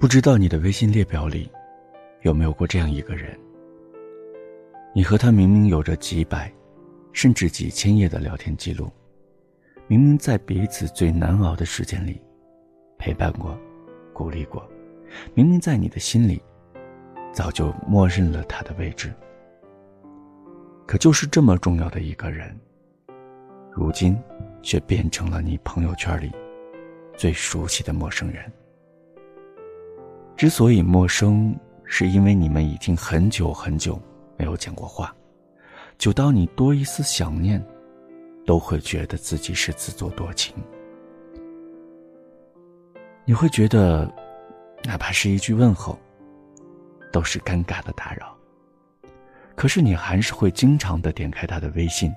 不知道你的微信列表里有没有过这样一个人？你和他明明有着几百，甚至几千页的聊天记录，明明在彼此最难熬的时间里陪伴过、鼓励过，明明在你的心里早就默认了他的位置，可就是这么重要的一个人，如今却变成了你朋友圈里最熟悉的陌生人。之所以陌生，是因为你们已经很久很久没有讲过话，久到你多一丝想念，都会觉得自己是自作多情。你会觉得，哪怕是一句问候，都是尴尬的打扰。可是你还是会经常的点开他的微信，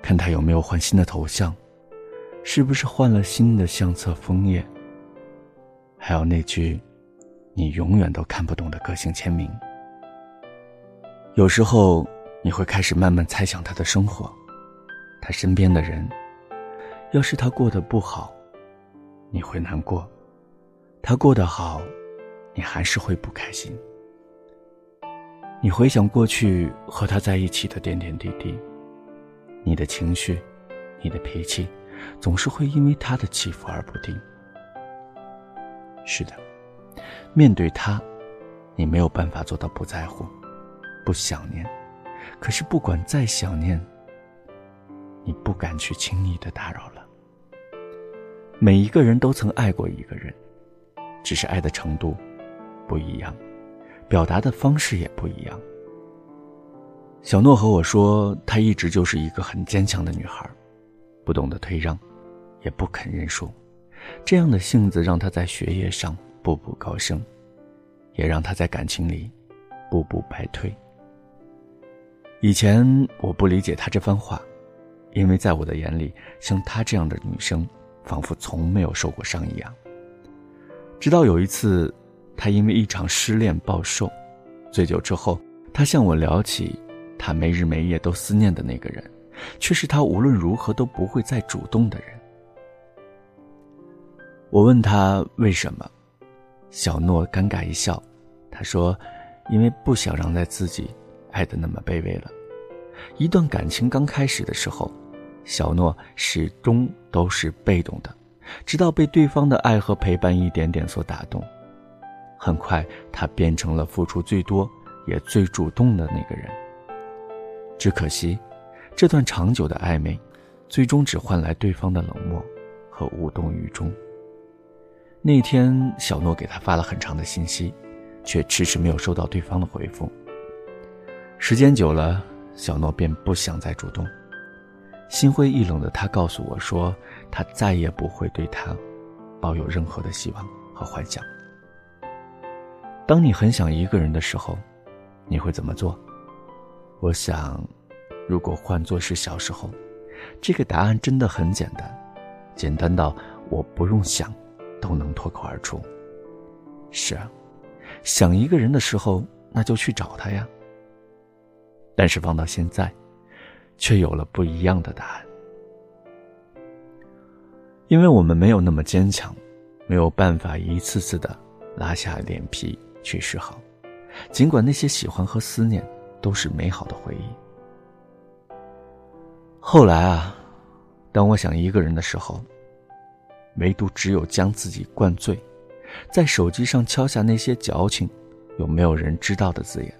看他有没有换新的头像，是不是换了新的相册封页，还有那句。你永远都看不懂的个性签名。有时候，你会开始慢慢猜想他的生活，他身边的人。要是他过得不好，你会难过；他过得好，你还是会不开心。你回想过去和他在一起的点点滴滴，你的情绪，你的脾气，总是会因为他的起伏而不定。是的。面对他，你没有办法做到不在乎、不想念。可是不管再想念，你不敢去轻易的打扰了。每一个人都曾爱过一个人，只是爱的程度不一样，表达的方式也不一样。小诺和我说，她一直就是一个很坚强的女孩，不懂得退让，也不肯认输。这样的性子让她在学业上。步步高升，也让他在感情里步步败退。以前我不理解他这番话，因为在我的眼里，像她这样的女生，仿佛从没有受过伤一样。直到有一次，他因为一场失恋暴瘦，醉酒之后，他向我聊起他没日没夜都思念的那个人，却是他无论如何都不会再主动的人。我问他为什么？小诺尴尬一笑，他说：“因为不想让在自己爱的那么卑微了。一段感情刚开始的时候，小诺始终都是被动的，直到被对方的爱和陪伴一点点所打动。很快，他变成了付出最多也最主动的那个人。只可惜，这段长久的暧昧，最终只换来对方的冷漠和无动于衷。”那天，小诺给他发了很长的信息，却迟迟没有收到对方的回复。时间久了，小诺便不想再主动。心灰意冷的他告诉我说：“他再也不会对他抱有任何的希望和幻想。”当你很想一个人的时候，你会怎么做？我想，如果换作是小时候，这个答案真的很简单，简单到我不用想。都能脱口而出。是啊，想一个人的时候，那就去找他呀。但是放到现在，却有了不一样的答案。因为我们没有那么坚强，没有办法一次次的拉下脸皮去示好，尽管那些喜欢和思念都是美好的回忆。后来啊，当我想一个人的时候。唯独只有将自己灌醉，在手机上敲下那些矫情又没有人知道的字眼。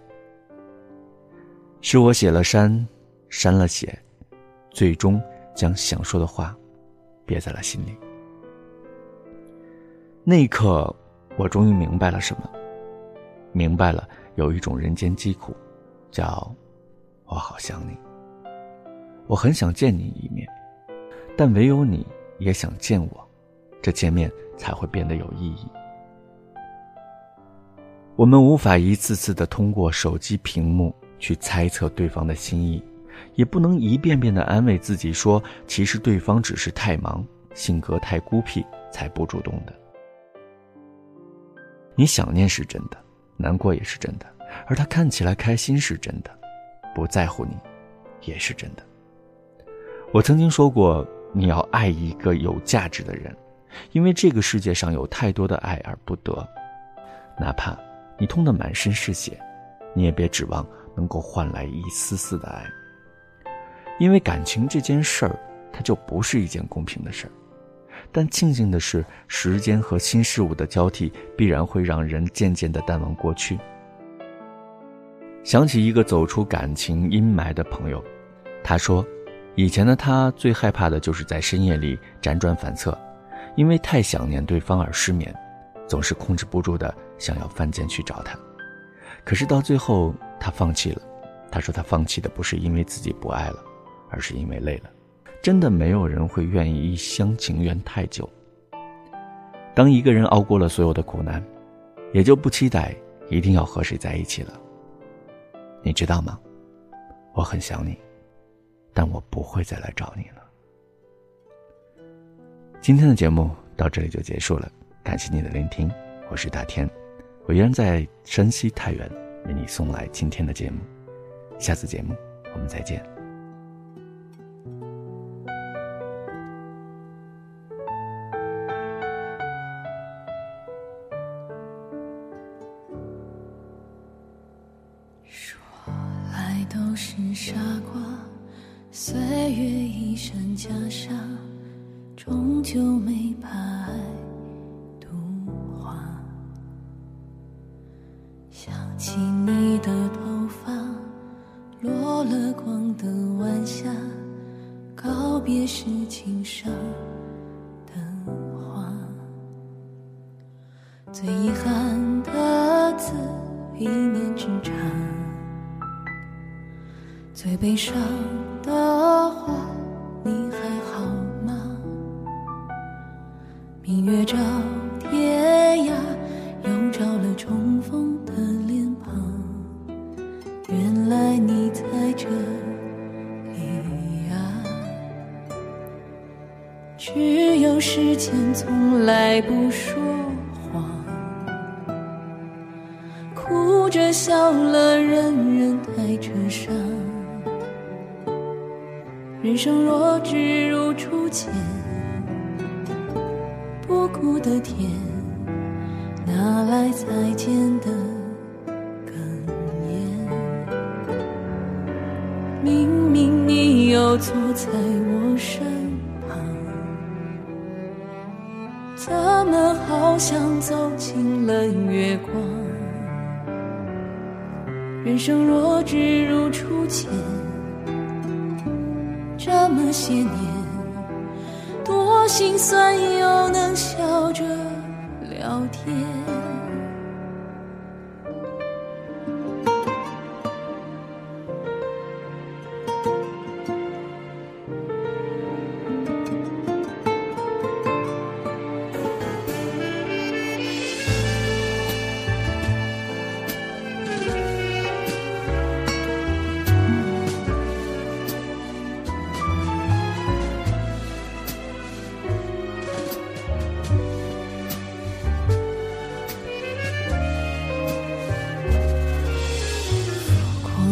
是我写了删，删了写，最终将想说的话憋在了心里。那一刻，我终于明白了什么，明白了有一种人间疾苦，叫我好想你。我很想见你一面，但唯有你也想见我。这见面才会变得有意义。我们无法一次次的通过手机屏幕去猜测对方的心意，也不能一遍遍的安慰自己说，其实对方只是太忙，性格太孤僻，才不主动的。你想念是真的，难过也是真的，而他看起来开心是真的，不在乎你，也是真的。我曾经说过，你要爱一个有价值的人。因为这个世界上有太多的爱而不得，哪怕你痛得满身是血，你也别指望能够换来一丝丝的爱。因为感情这件事儿，它就不是一件公平的事儿。但庆幸的是，时间和新事物的交替，必然会让人渐渐的淡忘过去。想起一个走出感情阴霾的朋友，他说，以前的他最害怕的就是在深夜里辗转反侧，因为太想念对方而失眠，总是控制不住的想要犯贱去找他。可是到最后，他放弃了。他说他放弃的不是因为自己不爱了。而是因为累了，真的没有人会愿意一厢情愿太久。当一个人熬过了所有的苦难，也就不期待一定要和谁在一起了。你知道吗？我很想你，但我不会再来找你了。今天的节目到这里就结束了，感谢你的聆听，我是大天，我依然在山西太原为你送来今天的节目，下次节目我们再见。说来都是傻瓜，岁月一身袈裟，终究没把爱度化。想起你的头发，落了光的晚霞，告别是情伤的话，最遗憾的字，一念之差。最悲伤的月照天涯，又照了重逢的脸庞。原来你在这里呀。只有时间从来不说谎，哭着笑了，人人带着伤。人生若只如初见，不哭的甜，哪来再见的哽咽？明明你又坐在我身旁，怎么好像走进了月光？人生若只如初见。这么些年，多心酸，又能笑着聊天。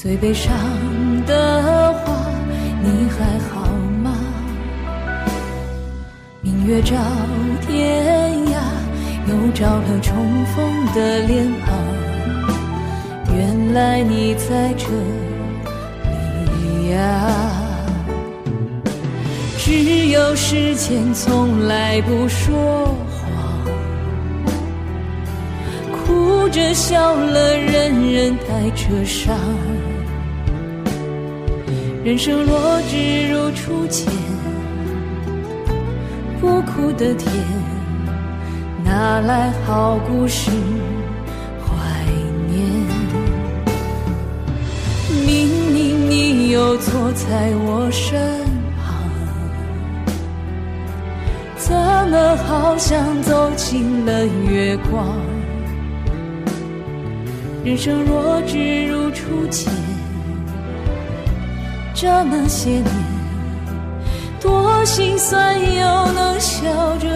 最悲伤的话，你还好吗？明月照天涯，又照了重逢的脸庞。原来你在这里呀。只有时间从来不说谎，哭着笑了，人带着伤。人生若只如初见，不哭的甜，哪来好故事怀念？明明你又坐在我身旁，怎么好像走进了月光？人生若只如初见，这么些年，多心酸又能笑着